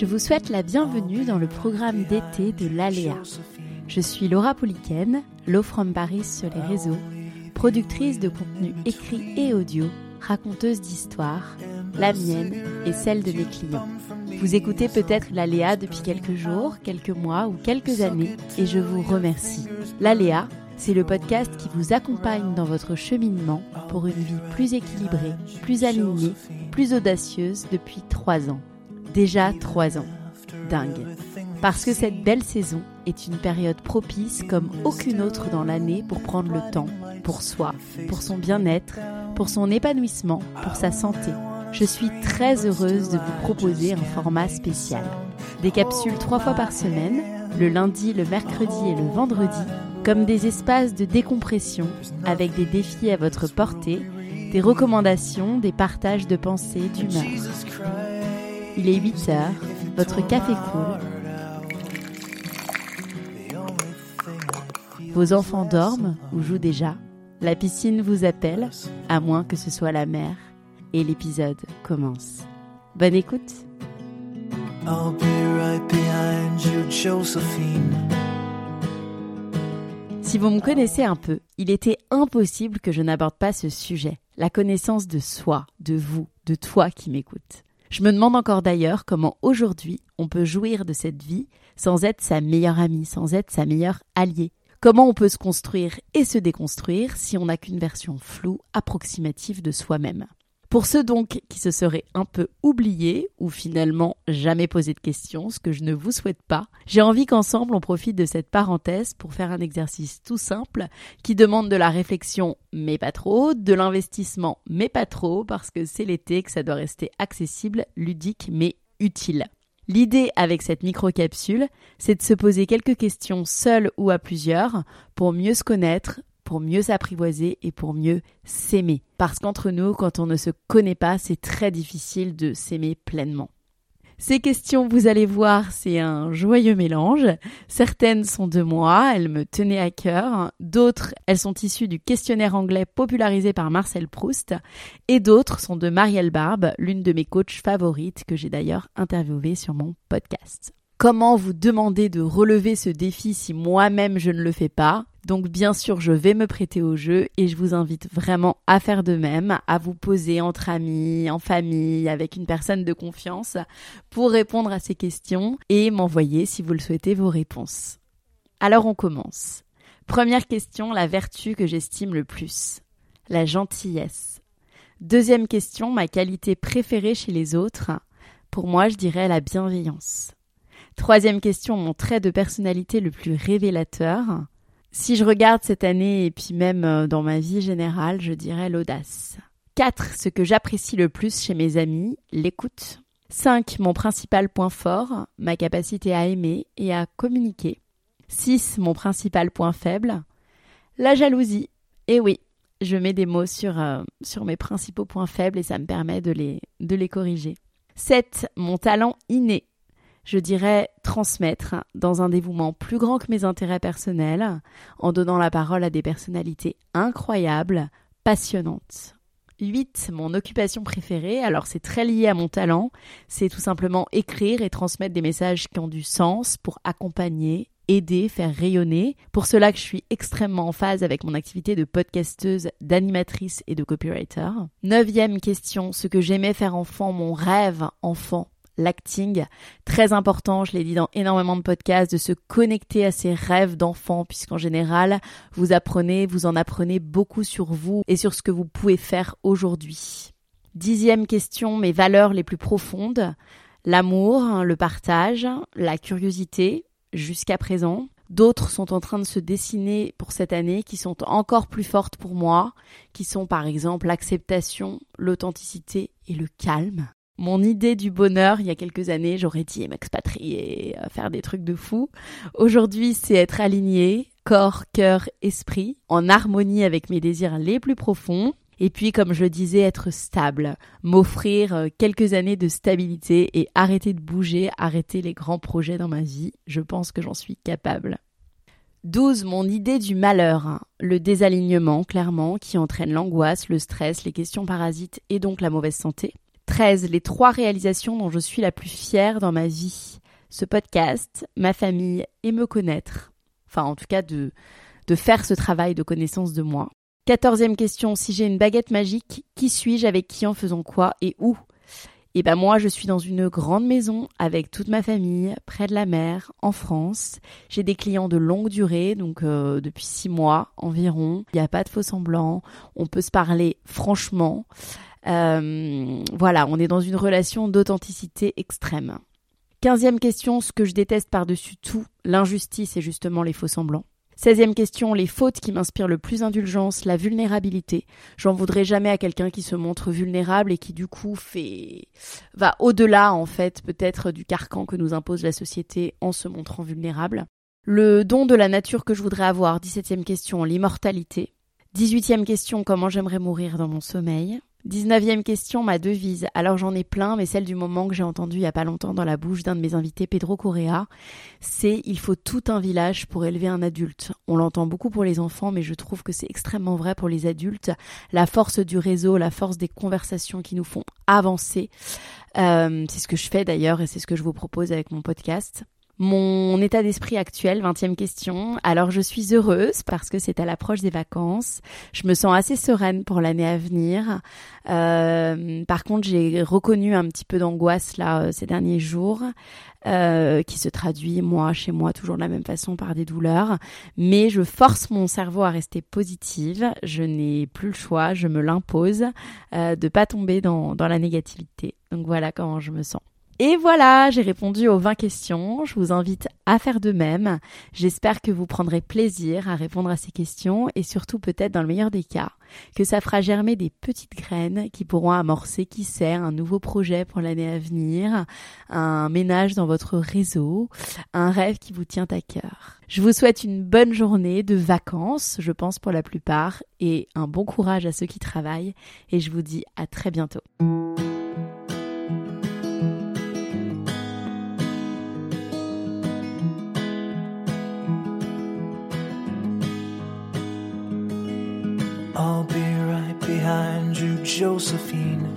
Je vous souhaite la bienvenue dans le programme d'été de l'Aléa. Je suis Laura Pouliken, Low from Paris sur les réseaux, productrice de contenu écrit et audio, raconteuse d'histoires, la mienne et celle de mes clients. Vous écoutez peut-être l'Aléa depuis quelques jours, quelques mois ou quelques années et je vous remercie. L'Aléa, c'est le podcast qui vous accompagne dans votre cheminement pour une vie plus équilibrée, plus alignée, plus audacieuse depuis trois ans. Déjà trois ans. Dingue. Parce que cette belle saison est une période propice comme aucune autre dans l'année pour prendre le temps, pour soi, pour son bien-être, pour son épanouissement, pour sa santé. Je suis très heureuse de vous proposer un format spécial. Des capsules trois fois par semaine, le lundi, le mercredi et le vendredi, comme des espaces de décompression avec des défis à votre portée, des recommandations, des partages de pensées, d'humeur. Il est 8 heures, votre café coule. Vos enfants dorment ou jouent déjà. La piscine vous appelle, à moins que ce soit la mer. Et l'épisode commence. Bonne écoute I'll be right behind you, Josephine. Si vous me connaissez un peu, il était impossible que je n'aborde pas ce sujet, la connaissance de soi, de vous, de toi qui m'écoutes. Je me demande encore d'ailleurs comment aujourd'hui on peut jouir de cette vie sans être sa meilleure amie, sans être sa meilleure alliée. Comment on peut se construire et se déconstruire si on n'a qu'une version floue, approximative de soi-même? Pour ceux donc qui se seraient un peu oubliés ou finalement jamais posé de questions, ce que je ne vous souhaite pas, j'ai envie qu'ensemble on profite de cette parenthèse pour faire un exercice tout simple qui demande de la réflexion mais pas trop, de l'investissement mais pas trop parce que c'est l'été que ça doit rester accessible, ludique mais utile. L'idée avec cette micro-capsule, c'est de se poser quelques questions seul ou à plusieurs pour mieux se connaître, pour mieux s'apprivoiser et pour mieux s'aimer. Parce qu'entre nous, quand on ne se connaît pas, c'est très difficile de s'aimer pleinement. Ces questions, vous allez voir, c'est un joyeux mélange. Certaines sont de moi, elles me tenaient à cœur. D'autres, elles sont issues du questionnaire anglais popularisé par Marcel Proust. Et d'autres sont de Marielle Barbe, l'une de mes coachs favorites que j'ai d'ailleurs interviewée sur mon podcast. Comment vous demander de relever ce défi si moi-même je ne le fais pas? Donc bien sûr, je vais me prêter au jeu et je vous invite vraiment à faire de même, à vous poser entre amis, en famille, avec une personne de confiance pour répondre à ces questions et m'envoyer, si vous le souhaitez, vos réponses. Alors on commence. Première question, la vertu que j'estime le plus. La gentillesse. Deuxième question, ma qualité préférée chez les autres. Pour moi, je dirais la bienveillance. Troisième question, mon trait de personnalité le plus révélateur. Si je regarde cette année et puis même euh, dans ma vie générale, je dirais l'audace. 4. Ce que j'apprécie le plus chez mes amis, l'écoute. 5. Mon principal point fort, ma capacité à aimer et à communiquer. 6. Mon principal point faible, la jalousie. Et oui, je mets des mots sur, euh, sur mes principaux points faibles et ça me permet de les, de les corriger. 7. Mon talent inné, je dirais transmettre dans un dévouement plus grand que mes intérêts personnels, en donnant la parole à des personnalités incroyables, passionnantes. 8. Mon occupation préférée, alors c'est très lié à mon talent, c'est tout simplement écrire et transmettre des messages qui ont du sens pour accompagner, aider, faire rayonner. Pour cela que je suis extrêmement en phase avec mon activité de podcasteuse, d'animatrice et de copywriter. Neuvième question, ce que j'aimais faire enfant, mon rêve enfant, l'acting. Très important, je l'ai dit dans énormément de podcasts, de se connecter à ses rêves d'enfant, puisqu'en général, vous apprenez, vous en apprenez beaucoup sur vous et sur ce que vous pouvez faire aujourd'hui. Dixième question, mes valeurs les plus profondes. L'amour, le partage, la curiosité, jusqu'à présent. D'autres sont en train de se dessiner pour cette année qui sont encore plus fortes pour moi, qui sont par exemple l'acceptation, l'authenticité et le calme. Mon idée du bonheur, il y a quelques années, j'aurais dit m'expatrier, euh, faire des trucs de fou. Aujourd'hui, c'est être aligné, corps, cœur, esprit, en harmonie avec mes désirs les plus profonds. Et puis, comme je le disais, être stable, m'offrir euh, quelques années de stabilité et arrêter de bouger, arrêter les grands projets dans ma vie. Je pense que j'en suis capable. 12. Mon idée du malheur. Le désalignement, clairement, qui entraîne l'angoisse, le stress, les questions parasites et donc la mauvaise santé. 13. Les trois réalisations dont je suis la plus fière dans ma vie. Ce podcast, ma famille et me connaître. Enfin, en tout cas, de, de faire ce travail de connaissance de moi. Quatorzième question, si j'ai une baguette magique, qui suis-je, avec qui, en faisant quoi et où? Eh ben moi, je suis dans une grande maison avec toute ma famille, près de la mer, en France. J'ai des clients de longue durée, donc euh, depuis six mois environ. Il n'y a pas de faux semblants, on peut se parler franchement. Euh, voilà, on est dans une relation d'authenticité extrême. Quinzième question, ce que je déteste par-dessus tout, l'injustice et justement les faux semblants. 16e question, les fautes qui m'inspirent le plus indulgence, la vulnérabilité. J'en voudrais jamais à quelqu'un qui se montre vulnérable et qui du coup fait va au-delà en fait peut-être du carcan que nous impose la société en se montrant vulnérable. Le don de la nature que je voudrais avoir, 17e question, l'immortalité. 18e question, comment j'aimerais mourir dans mon sommeil. 19e question, ma devise. Alors j'en ai plein, mais celle du moment que j'ai entendue il y a pas longtemps dans la bouche d'un de mes invités, Pedro Correa, c'est il faut tout un village pour élever un adulte. On l'entend beaucoup pour les enfants, mais je trouve que c'est extrêmement vrai pour les adultes. La force du réseau, la force des conversations qui nous font avancer. Euh, c'est ce que je fais d'ailleurs et c'est ce que je vous propose avec mon podcast. Mon état d'esprit actuel, vingtième question. Alors je suis heureuse parce que c'est à l'approche des vacances. Je me sens assez sereine pour l'année à venir. Euh, par contre, j'ai reconnu un petit peu d'angoisse là euh, ces derniers jours, euh, qui se traduit moi chez moi toujours de la même façon par des douleurs. Mais je force mon cerveau à rester positive. Je n'ai plus le choix, je me l'impose euh, de pas tomber dans, dans la négativité. Donc voilà comment je me sens. Et voilà, j'ai répondu aux 20 questions. Je vous invite à faire de même. J'espère que vous prendrez plaisir à répondre à ces questions et surtout peut-être dans le meilleur des cas, que ça fera germer des petites graines qui pourront amorcer, qui sait, un nouveau projet pour l'année à venir, un ménage dans votre réseau, un rêve qui vous tient à cœur. Je vous souhaite une bonne journée de vacances, je pense pour la plupart, et un bon courage à ceux qui travaillent. Et je vous dis à très bientôt. I'll be right behind you, Josephine.